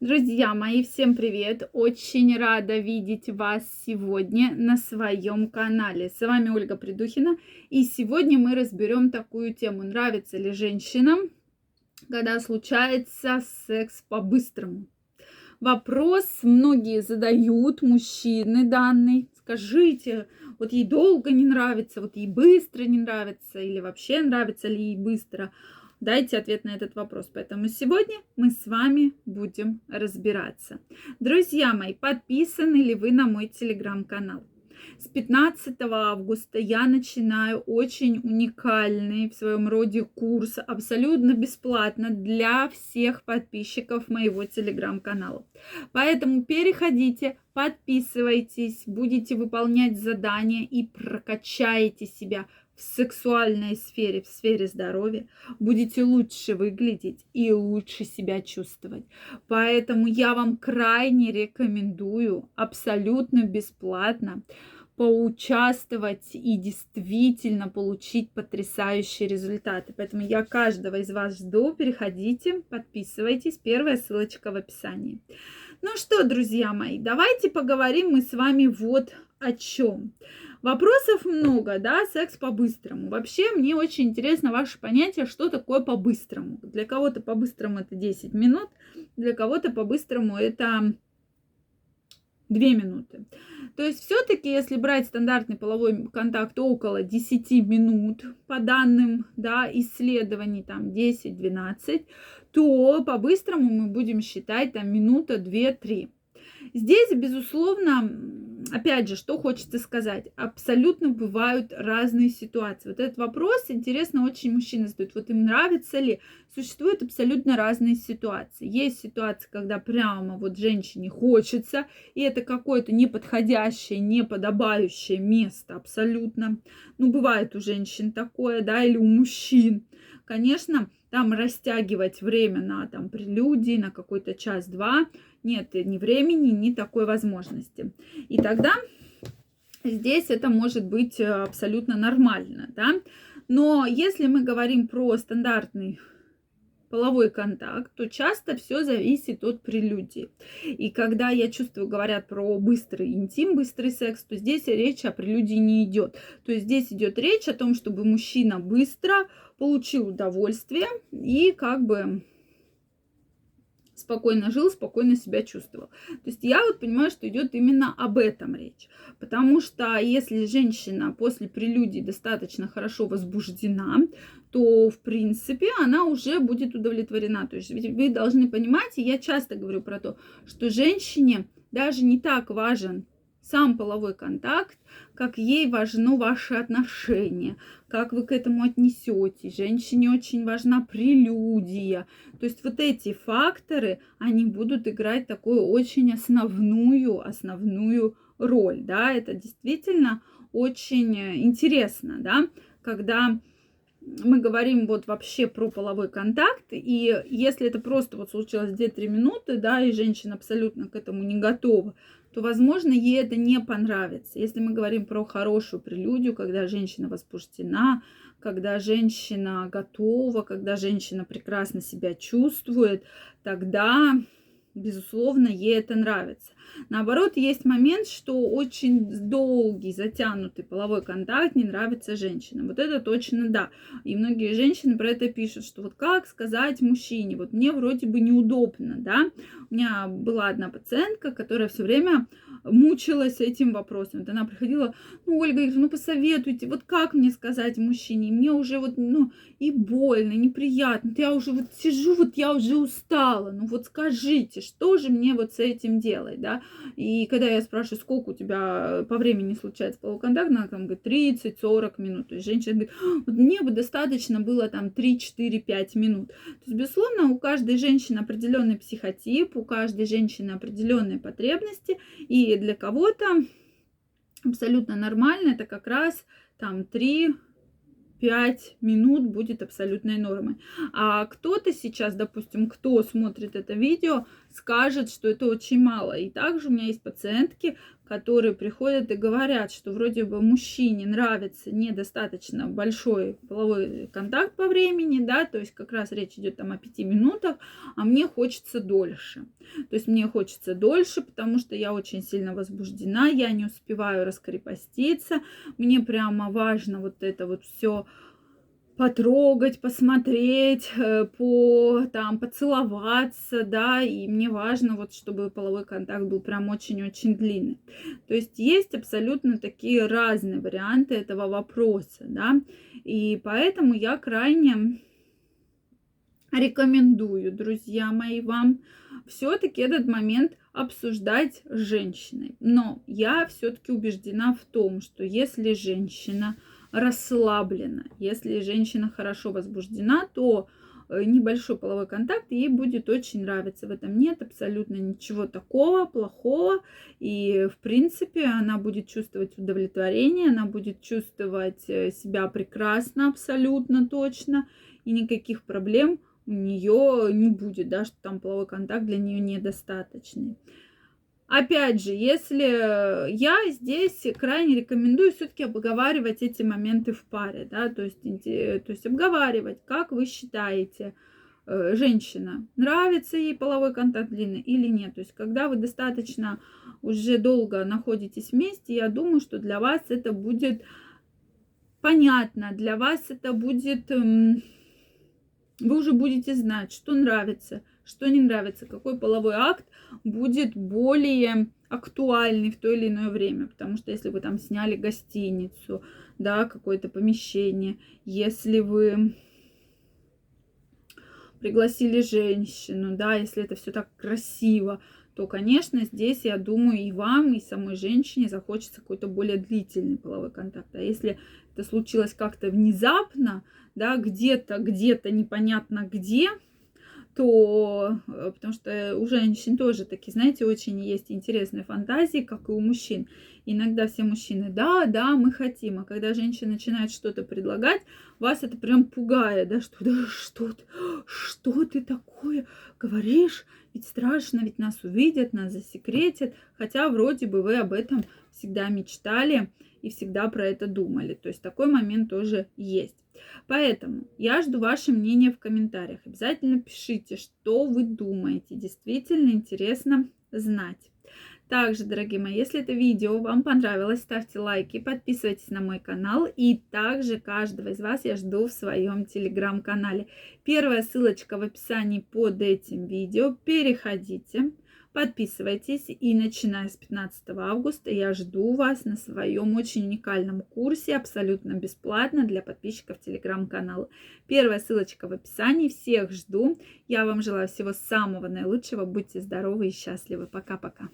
Друзья мои, всем привет! Очень рада видеть вас сегодня на своем канале. С вами Ольга Придухина, и сегодня мы разберем такую тему. Нравится ли женщинам, когда случается секс по-быстрому? Вопрос многие задают, мужчины данный. Скажите, вот ей долго не нравится, вот ей быстро не нравится, или вообще нравится ли ей быстро? Дайте ответ на этот вопрос. Поэтому сегодня мы с вами будем разбираться. Друзья мои, подписаны ли вы на мой телеграм-канал? С 15 августа я начинаю очень уникальный в своем роде курс, абсолютно бесплатно для всех подписчиков моего телеграм-канала. Поэтому переходите, подписывайтесь, будете выполнять задания и прокачаете себя в сексуальной сфере, в сфере здоровья, будете лучше выглядеть и лучше себя чувствовать. Поэтому я вам крайне рекомендую абсолютно бесплатно поучаствовать и действительно получить потрясающие результаты. Поэтому я каждого из вас жду. Переходите, подписывайтесь. Первая ссылочка в описании. Ну что, друзья мои, давайте поговорим мы с вами вот о чем. Вопросов много, да, секс по-быстрому. Вообще, мне очень интересно ваше понятие, что такое по-быстрому. Для кого-то по-быстрому это 10 минут, для кого-то по-быстрому это 2 минуты. То есть все-таки, если брать стандартный половой контакт около 10 минут по данным да, исследований, там 10-12, то по-быстрому мы будем считать там минута, 2-3. Здесь, безусловно, опять же, что хочется сказать, абсолютно бывают разные ситуации. Вот этот вопрос, интересно, очень мужчины задают. Вот им нравится ли? Существуют абсолютно разные ситуации. Есть ситуации, когда прямо вот женщине хочется, и это какое-то неподходящее, неподобающее место абсолютно. Ну, бывает у женщин такое, да, или у мужчин. Конечно, там растягивать время на там прелюдии, на какой-то час-два – нет ни времени, ни такой возможности. И тогда здесь это может быть э, абсолютно нормально, да. Но если мы говорим про стандартный половой контакт, то часто все зависит от прелюдии. И когда я чувствую, говорят про быстрый интим, быстрый секс, то здесь речь о прелюдии не идет. То есть здесь идет речь о том, чтобы мужчина быстро получил удовольствие и как бы спокойно жил, спокойно себя чувствовал. То есть я вот понимаю, что идет именно об этом речь. Потому что если женщина после прелюдии достаточно хорошо возбуждена, то, в принципе, она уже будет удовлетворена. То есть вы должны понимать, и я часто говорю про то, что женщине даже не так важен сам половой контакт, как ей важно ваше отношение, как вы к этому отнесетесь. Женщине очень важна прелюдия. То есть вот эти факторы, они будут играть такую очень основную, основную роль, да, это действительно очень интересно, да, когда мы говорим вот вообще про половой контакт, и если это просто вот случилось 2-3 минуты, да, и женщина абсолютно к этому не готова, то, возможно, ей это не понравится. Если мы говорим про хорошую прелюдию, когда женщина возбуждена, когда женщина готова, когда женщина прекрасно себя чувствует, тогда безусловно, ей это нравится. Наоборот, есть момент, что очень долгий, затянутый половой контакт не нравится женщинам. Вот это точно да. И многие женщины про это пишут, что вот как сказать мужчине, вот мне вроде бы неудобно, да. У меня была одна пациентка, которая все время мучилась этим вопросом. Вот она приходила, ну, Ольга говорит, ну, посоветуйте, вот как мне сказать мужчине, мне уже вот, ну, и больно, и неприятно, я уже вот сижу, вот я уже устала, ну, вот скажите, что же мне вот с этим делать, да? И когда я спрашиваю, сколько у тебя по времени случается половой контакт, она там говорит 30-40 минут. То есть женщина говорит, мне бы достаточно было там 3-4-5 минут. То есть, безусловно, у каждой женщины определенный психотип, у каждой женщины определенные потребности, и для кого-то абсолютно нормально это как раз там 3 5 минут будет абсолютной нормой. А кто-то сейчас, допустим, кто смотрит это видео, скажет, что это очень мало. И также у меня есть пациентки, которые приходят и говорят, что вроде бы мужчине нравится недостаточно большой половой контакт по времени, да, то есть как раз речь идет там о пяти минутах, а мне хочется дольше. То есть мне хочется дольше, потому что я очень сильно возбуждена, я не успеваю раскрепоститься, мне прямо важно вот это вот все потрогать, посмотреть, э, по, там, поцеловаться, да, и мне важно вот, чтобы половой контакт был прям очень-очень длинный. То есть есть абсолютно такие разные варианты этого вопроса, да, и поэтому я крайне рекомендую, друзья мои, вам все-таки этот момент обсуждать с женщиной. Но я все-таки убеждена в том, что если женщина расслаблена. Если женщина хорошо возбуждена, то э, небольшой половой контакт ей будет очень нравиться. В этом нет абсолютно ничего такого плохого. И, в принципе, она будет чувствовать удовлетворение, она будет чувствовать э, себя прекрасно, абсолютно точно. И никаких проблем у нее не будет, да, что там половой контакт для нее недостаточный. Опять же, если я здесь крайне рекомендую все-таки обговаривать эти моменты в паре, да, то есть, то есть обговаривать, как вы считаете, э, женщина, нравится ей половой контакт длинный или нет. То есть, когда вы достаточно уже долго находитесь вместе, я думаю, что для вас это будет понятно, для вас это будет, эм, вы уже будете знать, что нравится, что не нравится, какой половой акт будет более актуальный в то или иное время. Потому что если вы там сняли гостиницу, да, какое-то помещение, если вы пригласили женщину, да, если это все так красиво, то, конечно, здесь, я думаю, и вам, и самой женщине захочется какой-то более длительный половой контакт. А если это случилось как-то внезапно, да, где-то, где-то непонятно где, то, э, потому что у женщин тоже такие, знаете, очень есть интересные фантазии, как и у мужчин. Иногда все мужчины, да, да, мы хотим, а когда женщина начинает что-то предлагать, вас это прям пугает, да, что, да, что ты, что ты такое говоришь, ведь страшно, ведь нас увидят, нас засекретят, хотя вроде бы вы об этом всегда мечтали и всегда про это думали. То есть такой момент тоже есть. Поэтому я жду ваше мнение в комментариях. Обязательно пишите, что вы думаете. Действительно интересно знать. Также, дорогие мои, если это видео вам понравилось, ставьте лайки, подписывайтесь на мой канал. И также каждого из вас я жду в своем телеграм-канале. Первая ссылочка в описании под этим видео. Переходите. Подписывайтесь и начиная с 15 августа я жду вас на своем очень уникальном курсе абсолютно бесплатно для подписчиков телеграм-канала. Первая ссылочка в описании. Всех жду. Я вам желаю всего самого наилучшего. Будьте здоровы и счастливы. Пока-пока.